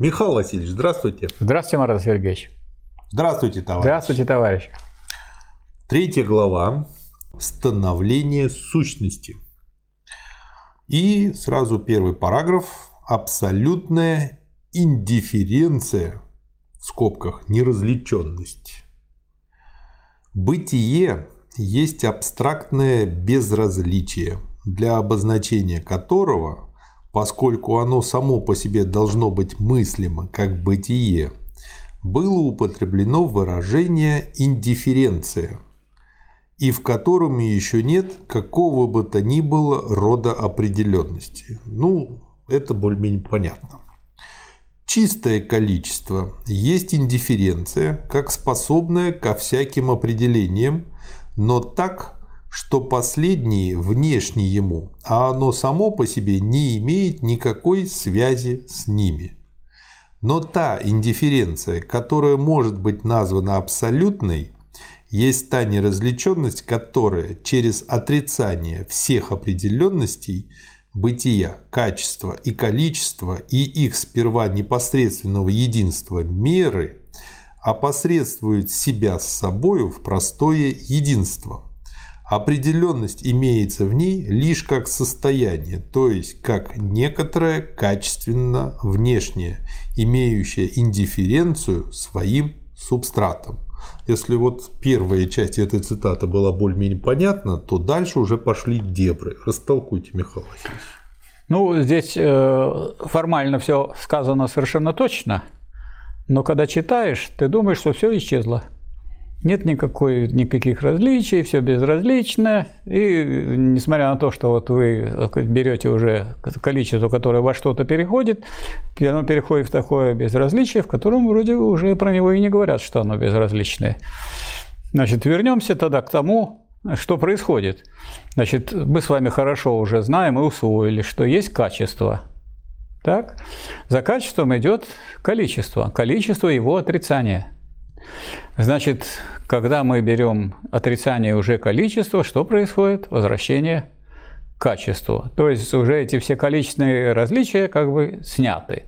Михаил Васильевич, здравствуйте. Здравствуйте, Марат Сергеевич. Здравствуйте, товарищ. Здравствуйте, товарищ. Третья глава «Становление сущности». И сразу первый параграф «Абсолютная индифференция» в скобках «неразличенность». Бытие есть абстрактное безразличие, для обозначения которого, поскольку оно само по себе должно быть мыслимо как бытие, было употреблено выражение «индифференция», и в котором еще нет какого бы то ни было рода определенности. Ну, это более-менее понятно. Чистое количество есть индифференция, как способная ко всяким определениям, но так, что последние внешне ему, а оно само по себе не имеет никакой связи с ними. Но та индифференция, которая может быть названа абсолютной, есть та неразличенность, которая через отрицание всех определенностей бытия, качества и количества и их сперва непосредственного единства меры опосредствует себя с собою в простое единство. Определенность имеется в ней лишь как состояние, то есть как некоторое качественно внешнее, имеющее индифференцию своим субстратом. Если вот первая часть этой цитаты была более-менее понятна, то дальше уже пошли дебры. Растолкуйте, Михаил Васильевич. Ну, здесь э, формально все сказано совершенно точно, но когда читаешь, ты думаешь, что все исчезло. Нет никакой, никаких различий, все безразлично. И несмотря на то, что вот вы берете уже количество, которое во что-то переходит, оно переходит в такое безразличие, в котором вроде уже про него и не говорят, что оно безразличное. Значит, вернемся тогда к тому, что происходит. Значит, мы с вами хорошо уже знаем и усвоили, что есть качество. Так? За качеством идет количество, количество его отрицания – Значит, когда мы берем отрицание уже количества, что происходит? Возвращение к качеству. То есть уже эти все количественные различия как бы сняты.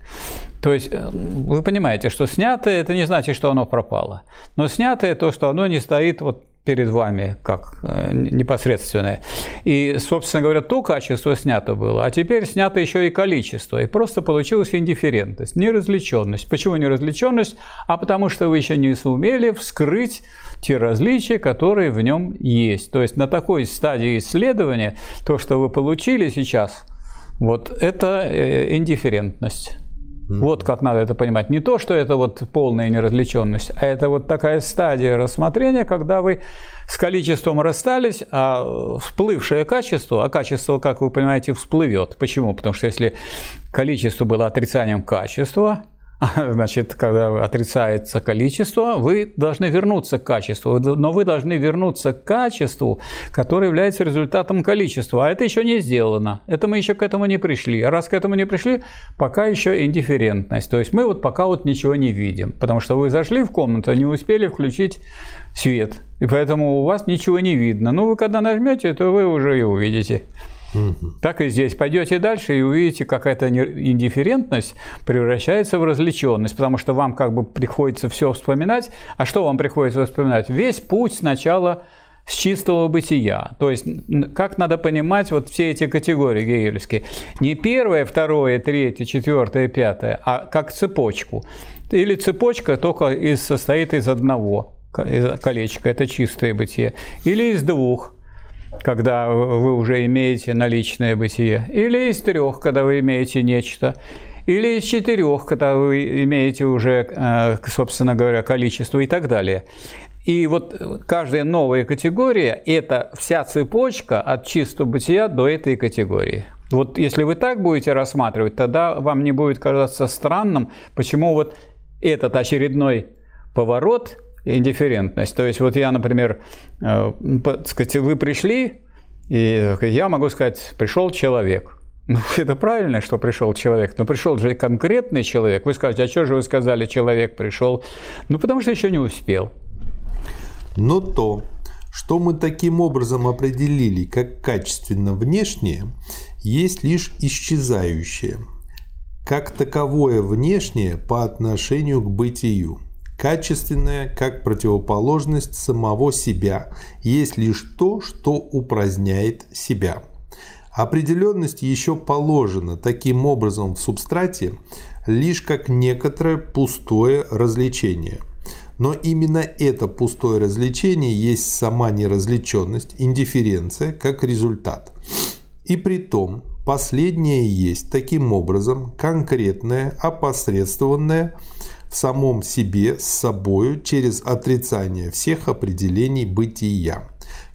То есть э, вы понимаете, что снятое – это не значит, что оно пропало. Но снятое – то, что оно не стоит вот перед вами как э, непосредственное. И, собственно говоря, то качество снято было, а теперь снято еще и количество. И просто получилась индифферентность, неразличенность. Почему неразличенность? А потому что вы еще не сумели вскрыть те различия, которые в нем есть. То есть на такой стадии исследования то, что вы получили сейчас, вот это э, индифферентность. Вот как надо это понимать. Не то, что это вот полная неразличенность, а это вот такая стадия рассмотрения, когда вы с количеством расстались, а всплывшее качество, а качество, как вы понимаете, всплывет. Почему? Потому что если количество было отрицанием качества, Значит, когда отрицается количество, вы должны вернуться к качеству, но вы должны вернуться к качеству, которое является результатом количества. А это еще не сделано. Это мы еще к этому не пришли. А раз к этому не пришли, пока еще индифферентность. То есть мы вот пока вот ничего не видим, потому что вы зашли в комнату, не успели включить свет, и поэтому у вас ничего не видно. Но вы когда нажмете, то вы уже и увидите. Угу. Так и здесь. Пойдете дальше и увидите, как эта индифферентность превращается в развлеченность, потому что вам как бы приходится все вспоминать. А что вам приходится вспоминать? Весь путь сначала с чистого бытия. То есть, как надо понимать вот все эти категории гегельские. Не первое, второе, третье, четвертое, пятое, а как цепочку. Или цепочка только из, состоит из одного колечка, это чистое бытие. Или из двух, когда вы уже имеете наличное бытие, или из трех, когда вы имеете нечто, или из четырех, когда вы имеете уже, э, собственно говоря, количество и так далее. И вот каждая новая категория – это вся цепочка от чистого бытия до этой категории. Вот если вы так будете рассматривать, тогда вам не будет казаться странным, почему вот этот очередной поворот – индифферентность. То есть вот я, например, э, сказать, вы пришли, и я могу сказать, пришел человек. Ну, это правильно, что пришел человек, но пришел же конкретный человек. Вы скажете, а что же вы сказали, человек пришел? Ну, потому что еще не успел. Но то, что мы таким образом определили как качественно внешнее, есть лишь исчезающее. как таковое внешнее по отношению к бытию. Качественное, как противоположность самого себя, есть лишь то, что упраздняет себя. Определенность еще положена таким образом в субстрате лишь как некоторое пустое развлечение. Но именно это пустое развлечение есть сама неразличенность, индифференция как результат. И при том, последнее есть таким образом конкретное, опосредствованное в самом себе с собою через отрицание всех определений бытия.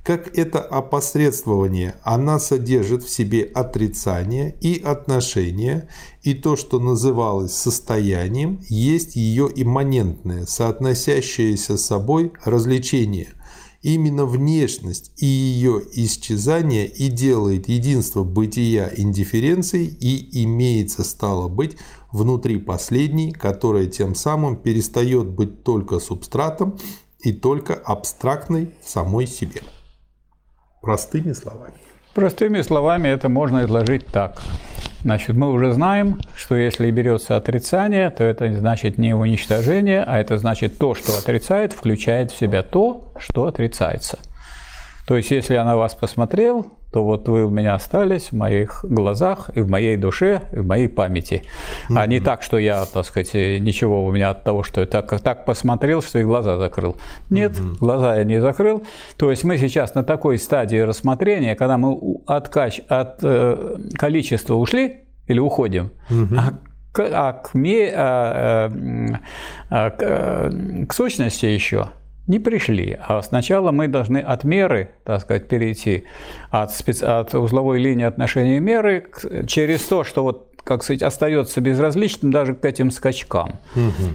Как это опосредствование, она содержит в себе отрицание и отношение, и то, что называлось состоянием, есть ее имманентное, соотносящееся с собой развлечение. Именно внешность и ее исчезание и делает единство бытия индифференцией и имеется, стало быть, внутри последней, которая тем самым перестает быть только субстратом и только абстрактной самой себе. Простыми словами. Простыми словами это можно изложить так. Значит, мы уже знаем, что если берется отрицание, то это значит не уничтожение, а это значит то, что отрицает, включает в себя то, что отрицается. То есть, если я на вас посмотрел, то вот вы у меня остались в моих глазах и в моей душе, и в моей памяти. Mm-hmm. А не так, что я, так сказать, ничего у меня от того, что я так, так посмотрел, что и глаза закрыл. Нет, mm-hmm. глаза я не закрыл. То есть мы сейчас на такой стадии рассмотрения, когда мы от, кач... от э, количества ушли или уходим, mm-hmm. а а к, ме, а, а, а, к, э, к сущности еще не пришли. А сначала мы должны от меры, так сказать, перейти от, специ... от узловой линии отношения меры к... через то, что вот как сказать, остается безразличным даже к этим скачкам.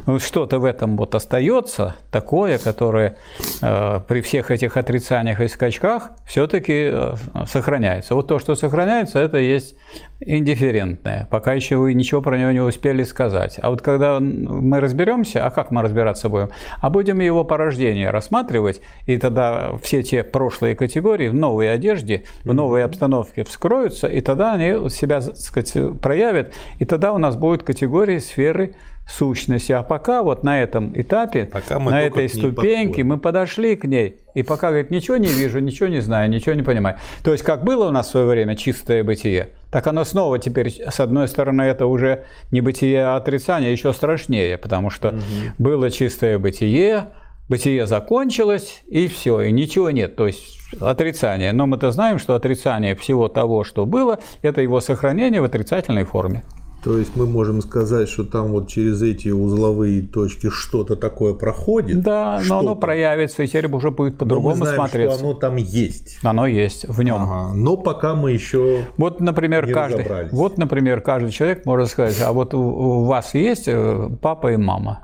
Угу. Что-то в этом вот остается такое, которое э, при всех этих отрицаниях и скачках все-таки э, сохраняется. Вот то, что сохраняется, это есть индифферентное. Пока еще вы ничего про него не успели сказать. А вот когда мы разберемся, а как мы разбираться будем? А будем его порождение рассматривать, и тогда все те прошлые категории в новой одежде, в новой обстановке вскроются, и тогда они себя, так сказать, проявят и тогда у нас будут категории сферы сущности. А пока вот на этом этапе, пока на этой ступеньке мы подошли к ней, и пока, говорит, ничего не вижу, ничего не знаю, ничего не понимаю. То есть, как было у нас в свое время чистое бытие, так оно снова теперь, с одной стороны, это уже не бытие, а отрицание, еще страшнее, потому что угу. было чистое бытие, бытие закончилось, и все, и ничего нет. То есть отрицание. Но мы-то знаем, что отрицание всего того, что было, это его сохранение в отрицательной форме. То есть мы можем сказать, что там вот через эти узловые точки что-то такое проходит. Да, но оно проявится, и теперь уже будет по-другому смотреться. Что оно там есть. Оно есть в нем. Ага. Но пока мы еще. Вот, например, не каждый. Вот, например, каждый человек может сказать: а вот у вас есть э, папа и мама.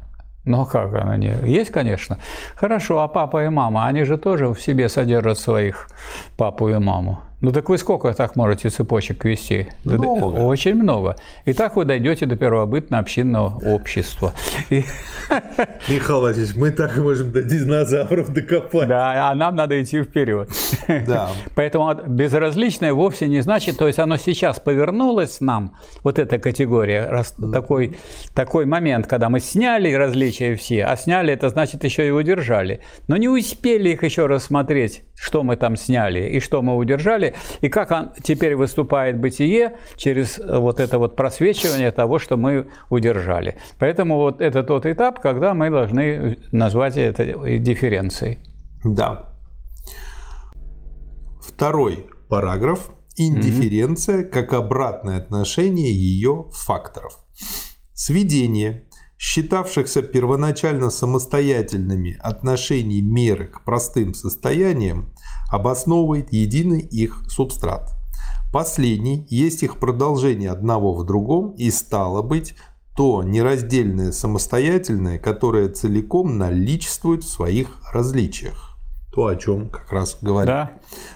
Ну как она не? Есть, конечно. Хорошо, а папа и мама, они же тоже в себе содержат своих папу и маму. Ну так вы сколько так можете цепочек вести? Много. Очень много. И так вы дойдете до первобытно-общинного общества. И... Михаил Владимирович, мы так можем до динозавров докопать. Да, а нам надо идти вперед. Да. Поэтому безразличное вовсе не значит, то есть оно сейчас повернулось нам, вот эта категория, раз, такой, такой момент, когда мы сняли различия все, а сняли это значит еще и удержали. Но не успели их еще рассмотреть, что мы там сняли и что мы удержали, далее. И как он теперь выступает бытие через э, вот это вот просвечивание того, что мы удержали. Поэтому вот это тот этап, когда мы должны назвать это дифференцией. Да. Второй параграф. Индифференция mm как обратное отношение ее факторов. Сведение считавшихся первоначально самостоятельными отношений меры к простым состояниям обосновывает единый их субстрат. Последний есть их продолжение одного в другом и стало быть то нераздельное самостоятельное, которое целиком наличествует в своих различиях. То, о чем как раз говорим. Да.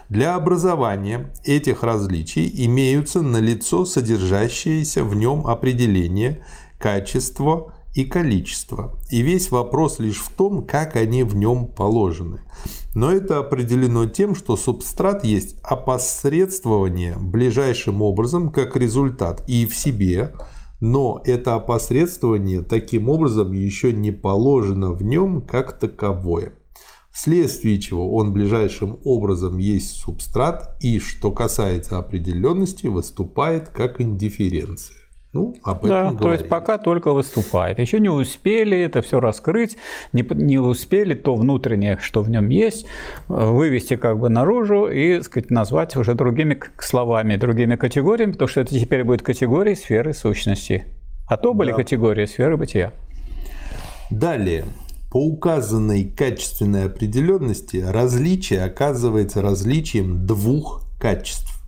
Для образования этих различий имеются налицо содержащиеся в нем определения, качество, и количество. И весь вопрос лишь в том, как они в нем положены. Но это определено тем, что субстрат есть опосредствование ближайшим образом как результат и в себе но это опосредствование таким образом еще не положено в нем как таковое вследствие чего он ближайшим образом есть субстрат и, что касается определенности, выступает как индифференция. Ну, об этом да, говорили. то есть пока только выступает. Еще не успели это все раскрыть, не, не успели то внутреннее, что в нем есть, вывести как бы наружу и сказать, назвать уже другими словами, другими категориями, потому что это теперь будет категории сферы сущности. А то были да. категории сферы бытия. Далее. По указанной качественной определенности различие оказывается различием двух качеств,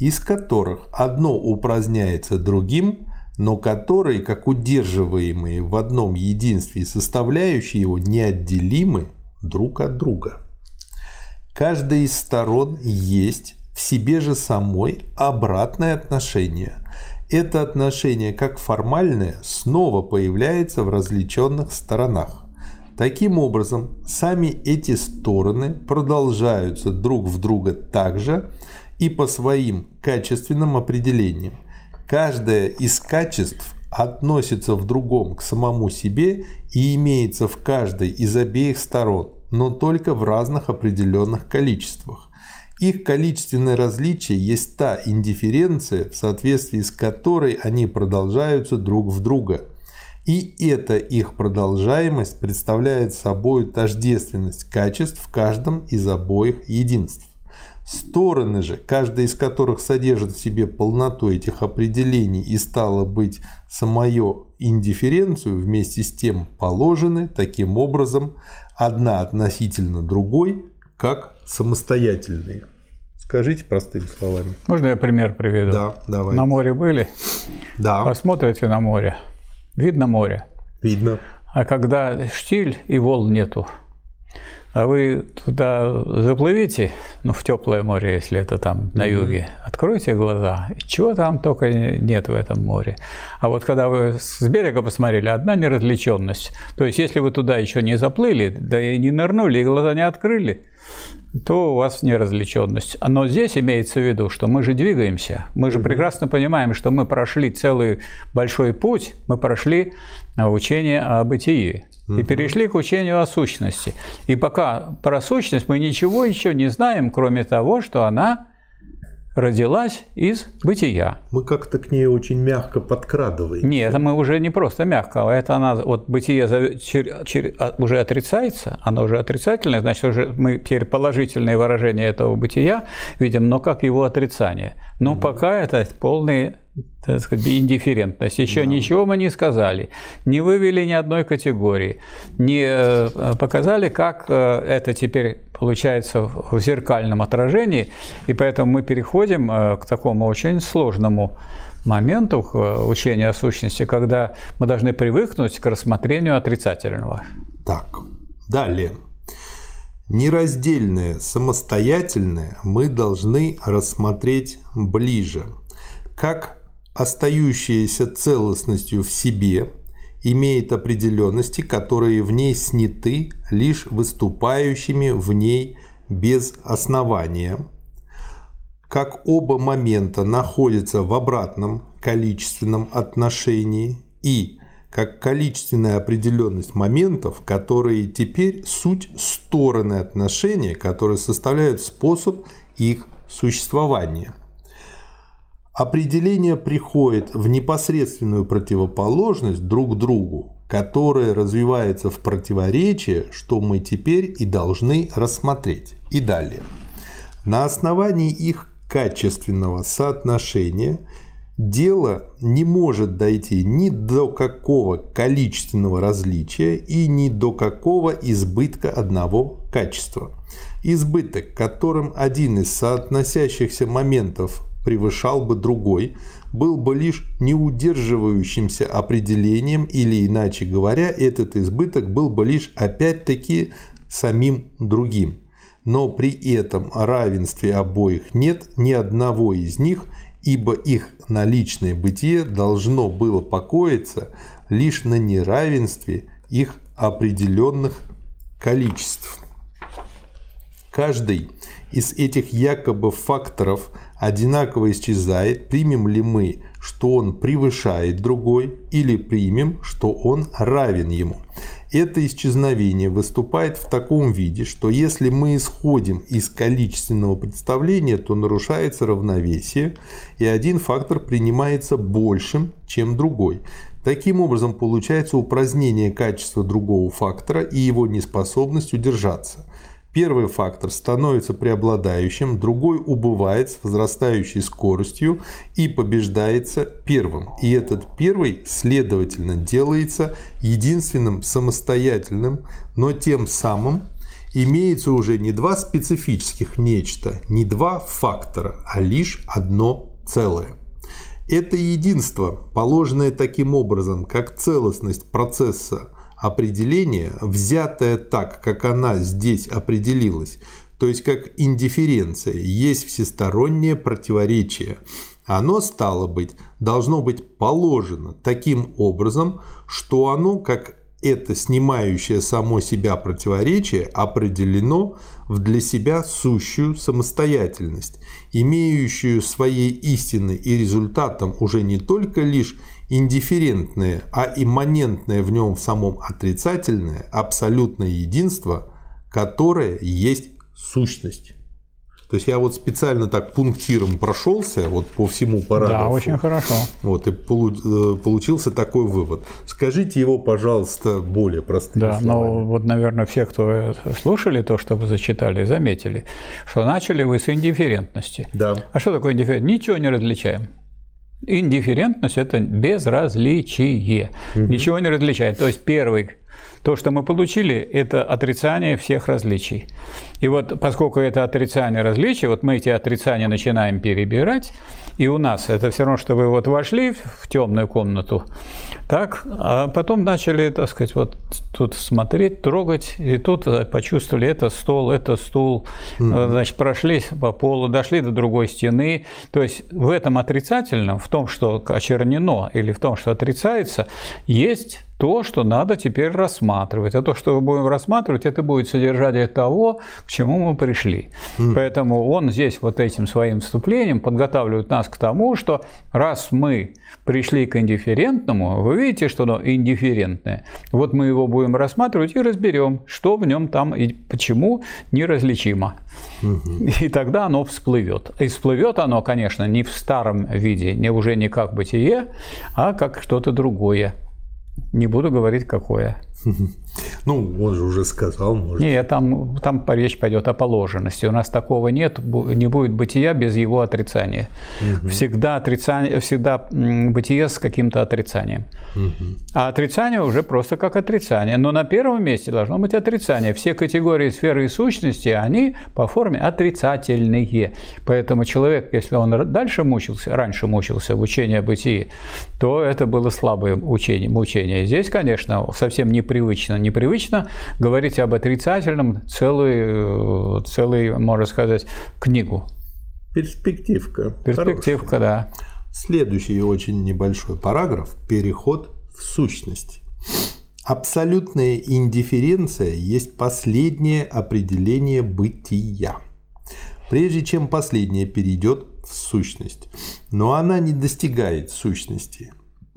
из которых одно упраздняется другим, но которые, как удерживаемые в одном единстве составляющие его, неотделимы друг от друга. Каждая из сторон есть в себе же самой обратное отношение. Это отношение, как формальное, снова появляется в различенных сторонах. Таким образом, сами эти стороны продолжаются друг в друга также и по своим качественным определениям. Каждое из качеств относится в другом к самому себе и имеется в каждой из обеих сторон, но только в разных определенных количествах. Их количественное различие есть та индифференция, в соответствии с которой они продолжаются друг в друга – и эта их продолжаемость представляет собой тождественность качеств в каждом из обоих единств. Стороны же, каждая из которых содержит в себе полноту этих определений и стало быть самую индифференцию, вместе с тем положены таким образом одна относительно другой, как самостоятельные. Скажите простыми словами. Можно я пример приведу? Да, давай. На море были? Да. Посмотрите на море. Видно море? Видно. А когда штиль и волн нету, а вы туда заплывите, ну, в теплое море, если это там на юге, откройте глаза, чего там только нет в этом море. А вот когда вы с берега посмотрели, одна неразличенность. То есть, если вы туда еще не заплыли, да и не нырнули, и глаза не открыли, то у вас неразличенность. Но здесь имеется в виду, что мы же двигаемся. Мы же прекрасно понимаем, что мы прошли целый большой путь, мы прошли учение о бытии и перешли к учению о сущности. И пока про сущность мы ничего еще не знаем, кроме того, что она родилась из бытия. Мы как-то к ней очень мягко подкрадываем. Нет, это мы уже не просто мягко, а это она, вот бытие а, уже отрицается, оно уже отрицательное, значит, уже мы теперь положительные выражения этого бытия видим, но как его отрицание. Но угу. пока это полный так сказать, индифферентность. Еще да. ничего мы не сказали, не вывели ни одной категории, не э, показали, как э, это теперь получается в зеркальном отражении, и поэтому мы переходим э, к такому очень сложному моменту учения о сущности, когда мы должны привыкнуть к рассмотрению отрицательного. Так, далее. Нераздельное, самостоятельное мы должны рассмотреть ближе, как остающаяся целостностью в себе, имеет определенности, которые в ней сняты лишь выступающими в ней без основания, как оба момента находятся в обратном количественном отношении и как количественная определенность моментов, которые теперь суть стороны отношения, которые составляют способ их существования. Определение приходит в непосредственную противоположность друг другу, которая развивается в противоречие, что мы теперь и должны рассмотреть. И далее. На основании их качественного соотношения дело не может дойти ни до какого количественного различия и ни до какого избытка одного качества. Избыток, которым один из соотносящихся моментов превышал бы другой, был бы лишь неудерживающимся определением или, иначе говоря, этот избыток был бы лишь опять-таки самим другим. Но при этом равенстве обоих нет ни одного из них, ибо их наличное бытие должно было покоиться лишь на неравенстве их определенных количеств. Каждый из этих якобы факторов одинаково исчезает, примем ли мы что он превышает другой, или примем, что он равен ему. Это исчезновение выступает в таком виде, что если мы исходим из количественного представления, то нарушается равновесие, и один фактор принимается большим, чем другой. Таким образом, получается упразднение качества другого фактора и его неспособность удержаться. Первый фактор становится преобладающим, другой убывает с возрастающей скоростью и побеждается первым. И этот первый, следовательно, делается единственным самостоятельным, но тем самым имеется уже не два специфических нечто, не два фактора, а лишь одно целое. Это единство, положенное таким образом, как целостность процесса определение, взятое так, как она здесь определилась, то есть как индифференция, есть всестороннее противоречие. Оно, стало быть, должно быть положено таким образом, что оно, как это снимающее само себя противоречие, определено в для себя сущую самостоятельность, имеющую своей истиной и результатом уже не только лишь индифферентное, а имманентное в нем самом отрицательное, абсолютное единство, которое есть сущность. То есть я вот специально так пунктиром прошелся вот по всему параграфу. Да, очень хорошо. Вот и э, получился такой вывод. Скажите его, пожалуйста, более простым Да, но вот, наверное, все, кто слушали то, что вы зачитали, заметили, что начали вы с индифферентности. Да. А что такое индифферентность? Ничего не различаем. Индифферентность – это безразличие. Угу. Ничего не различает. То есть первый то, что мы получили, это отрицание всех различий. И вот поскольку это отрицание различий, вот мы эти отрицания начинаем перебирать, и у нас это все равно, что вы вот вошли в темную комнату, так, а потом начали, так сказать, вот тут смотреть, трогать, и тут почувствовали, это стол, это стул, mm-hmm. значит, прошлись по полу, дошли до другой стены. То есть в этом отрицательном, в том, что очернено, или в том, что отрицается, есть то, что надо теперь рассматривать. А то, что мы будем рассматривать, это будет содержание того, к чему мы пришли. Mm. Поэтому он здесь вот этим своим вступлением подготавливает нас к тому, что раз мы пришли к индифферентному, вы видите, что оно индифферентное. Вот мы его будем рассматривать и разберем, что в нем там и почему неразличимо. И тогда оно всплывет. И всплывет оно, конечно, не в старом виде, не уже не как бытие, а как что-то другое. Не буду говорить, какое. Ну, он же уже сказал, может. Нет, там, там речь пойдет о положенности. У нас такого нет, не будет бытия без его отрицания. Угу. Всегда, отрицание, всегда бытие с каким-то отрицанием. Угу. А отрицание уже просто как отрицание. Но на первом месте должно быть отрицание. Все категории сферы и сущности, они по форме отрицательные. Поэтому человек, если он дальше мучился, раньше мучился в учении о бытии, то это было слабое учение, мучение. Здесь, конечно, совсем непривычно, непривычно говорить об отрицательном целую, целый, можно сказать, книгу. Перспективка. Перспективка, Хорошая. да. Следующий очень небольшой параграф – переход в сущность. Абсолютная индифференция есть последнее определение бытия. Прежде чем последнее перейдет в сущность. Но она не достигает сущности.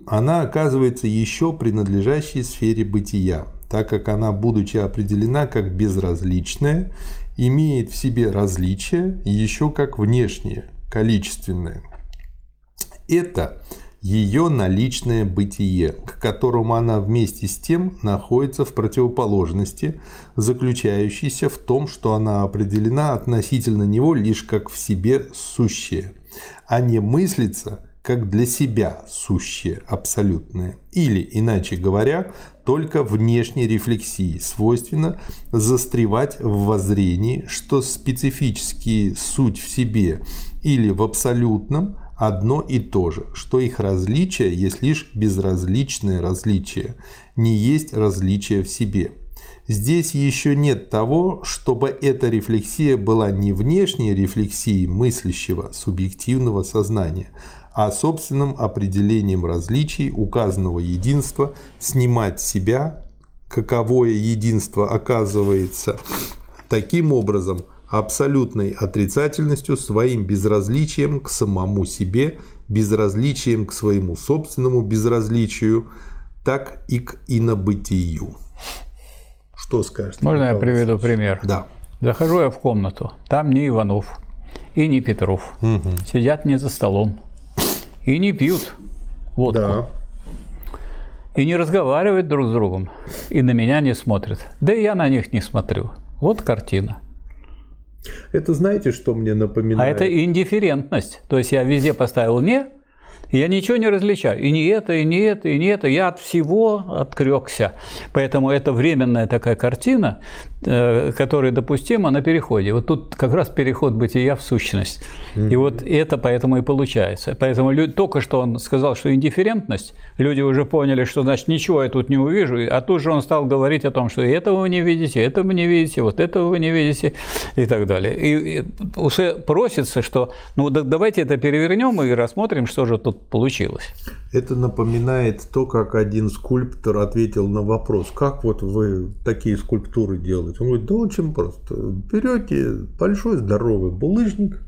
Она оказывается еще принадлежащей сфере бытия, так как она, будучи определена как безразличная, имеет в себе различие еще как внешнее, количественное. Это ее наличное бытие, к которому она вместе с тем находится в противоположности, заключающейся в том, что она определена относительно него лишь как в себе сущее, а не мыслится как для себя сущее, абсолютное. Или, иначе говоря, только внешней рефлексии свойственно застревать в воззрении, что специфические суть в себе или в абсолютном одно и то же, что их различие есть лишь безразличное различие, не есть различие в себе. Здесь еще нет того, чтобы эта рефлексия была не внешней рефлексией мыслящего субъективного сознания, а собственным определением различий указанного единства снимать себя, каковое единство оказывается таким образом абсолютной отрицательностью, своим безразличием к самому себе, безразличием к своему собственному безразличию, так и к инобытию. Что скажешь? Можно я приведу пример? Да. Захожу я в комнату, там не Иванов и не Петров. Угу. Сидят не за столом и не пьют водку. Да. И не разговаривают друг с другом, и на меня не смотрят. Да и я на них не смотрю. Вот картина. Это знаете, что мне А напоминает? это индифферентность. То есть я везде поставил «не», и я ничего не различаю. И не это, и не это, и не это. Я от всего отрекся. Поэтому это временная такая картина, которая допустима на переходе. Вот тут как раз переход бытия в сущность. И вот это поэтому и получается. Поэтому только что он сказал, что индифферентность, люди уже поняли, что значит ничего я тут не увижу, а тут же он стал говорить о том, что этого вы не видите, этого вы не видите, вот этого вы не видите и так далее. И, и уже просится, что ну да- давайте это перевернем и рассмотрим, что же тут получилось. Это напоминает то, как один скульптор ответил на вопрос, как вот вы такие скульптуры делаете. Он говорит, да очень просто. Берете большой здоровый булыжник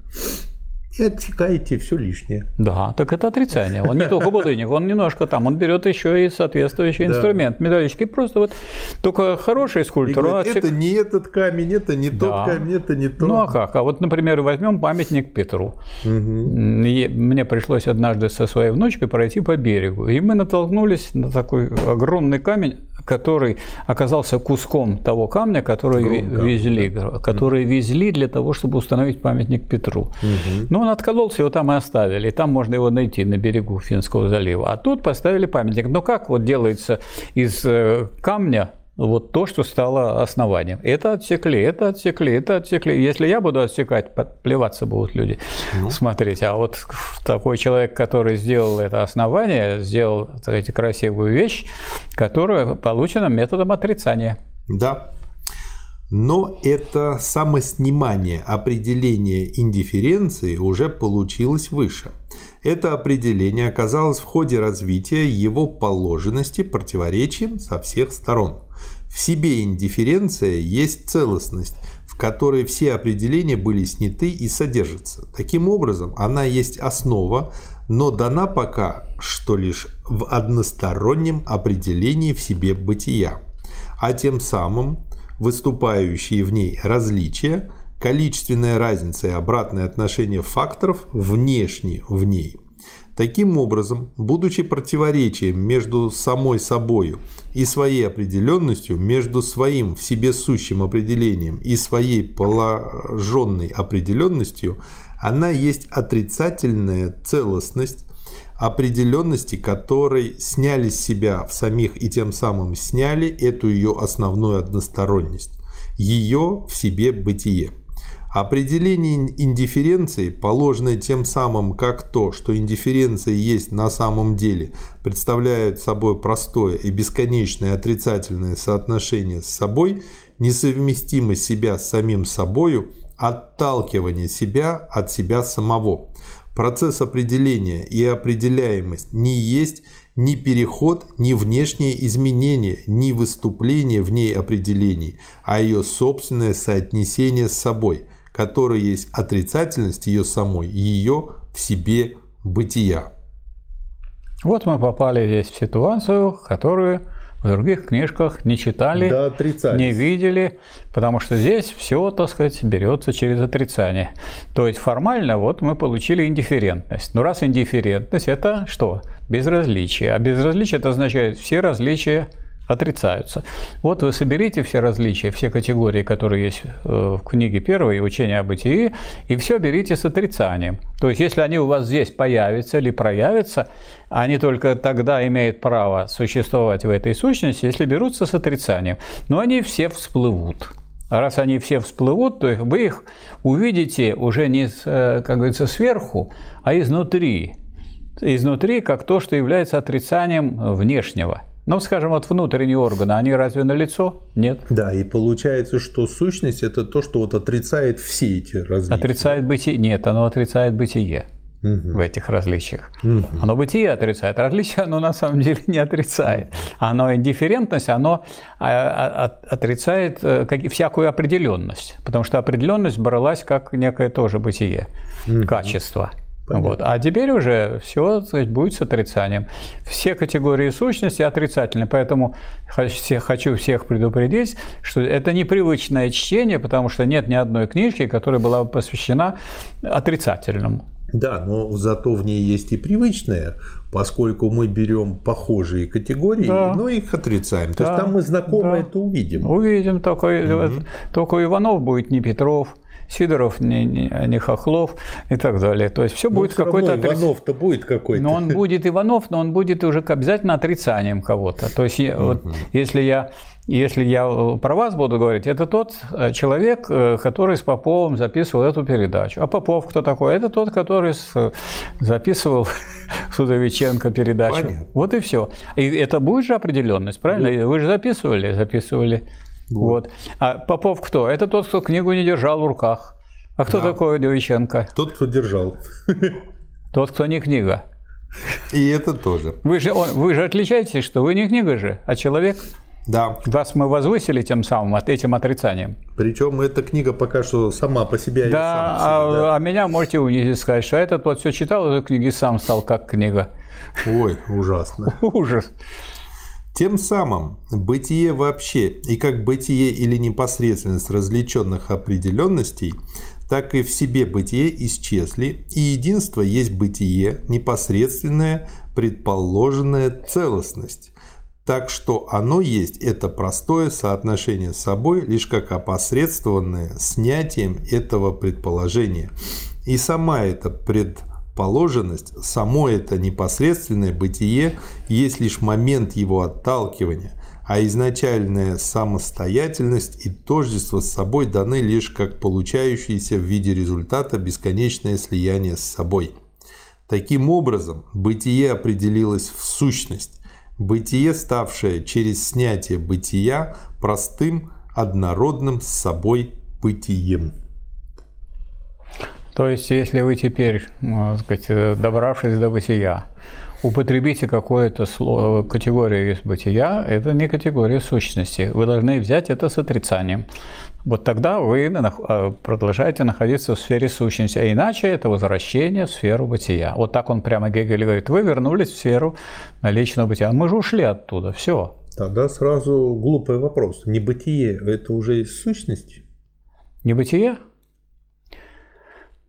и отсекаете все лишнее. Да, так это отрицание. Он не только булыжник, он немножко там, он берет еще и соответствующий инструмент, металлический. Просто вот только хороший скульптор, говорит, это не этот камень, это не тот камень, это не то. Ну а как? А вот, например, возьмем памятник Петру. Мне пришлось однажды со своей внучкой пройти по берегу. И мы натолкнулись на такой огромный камень, который оказался куском того камня, который камень, везли, который везли для того, чтобы установить памятник Петру. Но он откололся, его там и оставили. И там можно его найти на берегу Финского залива. А тут поставили памятник. Но как вот делается из э, камня вот то, что стало основанием. Это отсекли, это отсекли, это отсекли. Если я буду отсекать, плеваться будут люди смотреть. А вот такой человек, который сделал это основание, сделал сказать, красивую вещь, которая получена методом отрицания. Да. Но это самоснимание определения индифференции уже получилось выше. Это определение оказалось в ходе развития его положенности противоречием со всех сторон. В себе индифференция есть целостность, в которой все определения были сняты и содержатся. Таким образом, она есть основа, но дана пока что лишь в одностороннем определении в себе бытия а тем самым выступающие в ней различия, количественная разница и обратное отношение факторов внешне в ней. Таким образом, будучи противоречием между самой собою и своей определенностью, между своим в себе сущим определением и своей положенной определенностью, она есть отрицательная целостность, определенности, которой сняли с себя в самих и тем самым сняли эту ее основную односторонность, ее в себе бытие. Определение индифференции, положенное тем самым как то, что индифференция есть на самом деле, представляет собой простое и бесконечное отрицательное соотношение с собой, несовместимость себя с самим собою, отталкивание себя от себя самого. Процесс определения и определяемость не есть ни переход, ни внешнее изменение, ни выступление в ней определений, а ее собственное соотнесение с собой, которое есть отрицательность ее самой, ее в себе бытия. Вот мы попали здесь в ситуацию, которую в других книжках не читали, Да, не видели, потому что здесь все, так сказать, берется через отрицание. То есть формально вот мы получили индифферентность. Но раз индифферентность – это что? Безразличие. А безразличие – это означает все различия отрицаются. Вот вы соберите все различия, все категории, которые есть э, в книге первой «Учение о бытии», и все берите с отрицанием. То есть, если они у вас здесь появятся или проявятся, они только тогда имеют право существовать в этой сущности, если берутся с отрицанием. Но они все всплывут. А раз они все всплывут, то вы их увидите уже не, э, как говорится, сверху, а изнутри. Изнутри, как то, что является отрицанием внешнего. Ну, скажем, вот внутренние органы, они разве на лицо? Нет. Да, и получается, что сущность это то, что вот отрицает все эти различия. Отрицает бытие? Нет, оно отрицает бытие. в этих различиях. Оно бытие отрицает. Различие оно на самом деле не отрицает. Оно индифферентность, оно а, а, отрицает э, всякую определенность. Потому что определенность бралась как некое тоже бытие, качество. Вот. А теперь уже все сказать, будет с отрицанием. Все категории сущности отрицательны. Поэтому хочу всех предупредить, что это непривычное чтение, потому что нет ни одной книжки, которая была бы посвящена отрицательному. Да, но зато в ней есть и привычное, поскольку мы берем похожие категории, да. но их отрицаем. Да. То есть там мы знакомые да. это увидим. Увидим, только, угу. только Иванов будет не Петров. Сидоров, не, не, не Хохлов и так далее. То есть все ну, будет какой-то отрицание. Иванов-то будет какой-то. Но он будет Иванов, но он будет уже обязательно отрицанием кого-то. То есть угу. вот, если я если я про вас буду говорить, это тот э, человек, э, который с Поповым записывал эту передачу. А Попов кто такой? Это тот, который записывал Судовиченко передачу. Понятно. Вот и все. И это будет же определенность, правильно? Да. Вы же записывали, записывали. Вот. вот. А Попов кто? Это тот, кто книгу не держал в руках. А кто да. такой Удовиченко? Тот, кто держал. Тот, кто не книга. И это тоже. Вы же, вы же отличаетесь, что вы не книга же, а человек. Да. Вас мы возвысили тем самым, от этим отрицанием. Причем эта книга пока что сама по себе. Да, а, себе, да. а меня можете унизить, сказать, что этот вот все читал эту книгу и сам стал как книга. Ой, ужасно. Ужас. Тем самым бытие вообще и как бытие или непосредственность различенных определенностей, так и в себе бытие исчезли, и единство есть бытие, непосредственная, предположенная целостность. Так что оно есть это простое соотношение с собой лишь как опосредствованное снятием этого предположения. И сама эта предположенность, само это непосредственное бытие есть лишь момент его отталкивания, а изначальная самостоятельность и тождество с собой даны лишь как получающиеся в виде результата бесконечное слияние с собой. Таким образом, бытие определилось в сущность, бытие, ставшее через снятие бытия простым, однородным с собой бытием. То есть, если вы теперь, можно сказать, добравшись до бытия, употребите какое-то слово, категорию из бытия, это не категория сущности. Вы должны взять это с отрицанием вот тогда вы а, продолжаете находиться в сфере сущности, а иначе это возвращение в сферу бытия. Вот так он прямо Гегель говорит, вы вернулись в сферу наличного бытия. Мы же ушли оттуда, все. Тогда сразу глупый вопрос. Небытие – это уже из сущности? Небытие?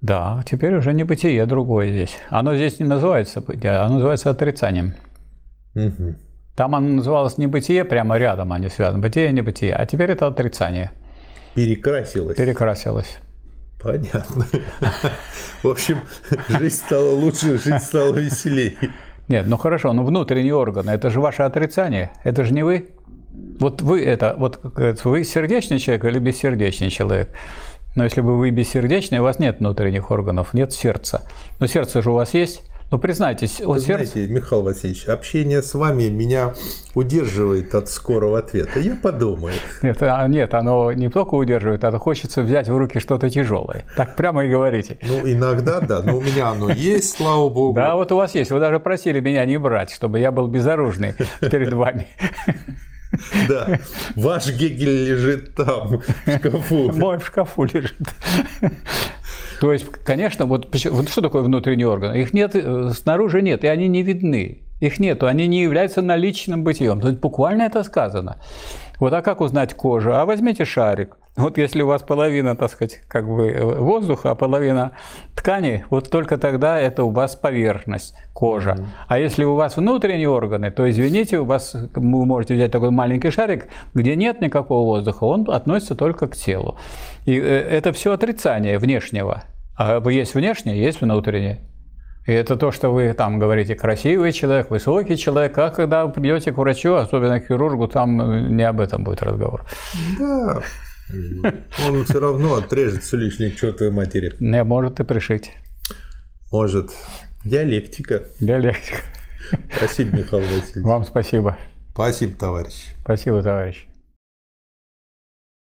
Да, теперь уже не бытие другое здесь. Оно здесь не называется бытие, оно называется отрицанием. Угу. Там оно называлось не бытие, прямо рядом они связаны. Бытие и небытие. А теперь это отрицание. Перекрасилась. Перекрасилась. Понятно. В общем, жизнь стала лучше, жизнь стала веселее. Нет, ну хорошо, но внутренние органы, это же ваше отрицание, это же не вы. Вот вы это, вот вы сердечный человек или бессердечный человек? Но если бы вы бессердечный, у вас нет внутренних органов, нет сердца. Но сердце же у вас есть. Ну, признайтесь, Вы сердце... знаете, Михаил Васильевич, общение с вами меня удерживает от скорого ответа. Я подумаю. Нет, а, нет, оно не только удерживает, а хочется взять в руки что-то тяжелое. Так прямо и говорите. Ну, иногда да, но у меня оно есть, слава богу. Да, вот у вас есть. Вы даже просили меня не брать, чтобы я был безоружный перед вами. Да, ваш Гегель лежит там, в шкафу. Мой в шкафу лежит. То есть, конечно, вот, вот что такое внутренние органы? Их нет, э, снаружи нет, и они не видны. Их нету, они не являются наличным бытием. То есть буквально это сказано. Вот а как узнать кожу? А возьмите шарик. Вот если у вас половина, так сказать, как бы э, воздуха, а половина ткани, вот только тогда это у вас поверхность, кожа. Mm-hmm. А если у вас внутренние органы, то, извините, у вас, вы можете взять такой маленький шарик, где нет никакого воздуха, он относится только к телу. И э, это все отрицание внешнего. А есть внешнее, есть внутреннее. И это то, что вы там говорите, красивый человек, высокий человек, а когда придете к врачу, особенно к хирургу, там э, не об этом будет разговор. Да, он все равно отрежет все лишнее к чертовой матери. Не, может и пришить. Может. Диалектика. Диалектика. Спасибо, Михаил Васильевич. Вам спасибо. Спасибо, товарищ. Спасибо, товарищ.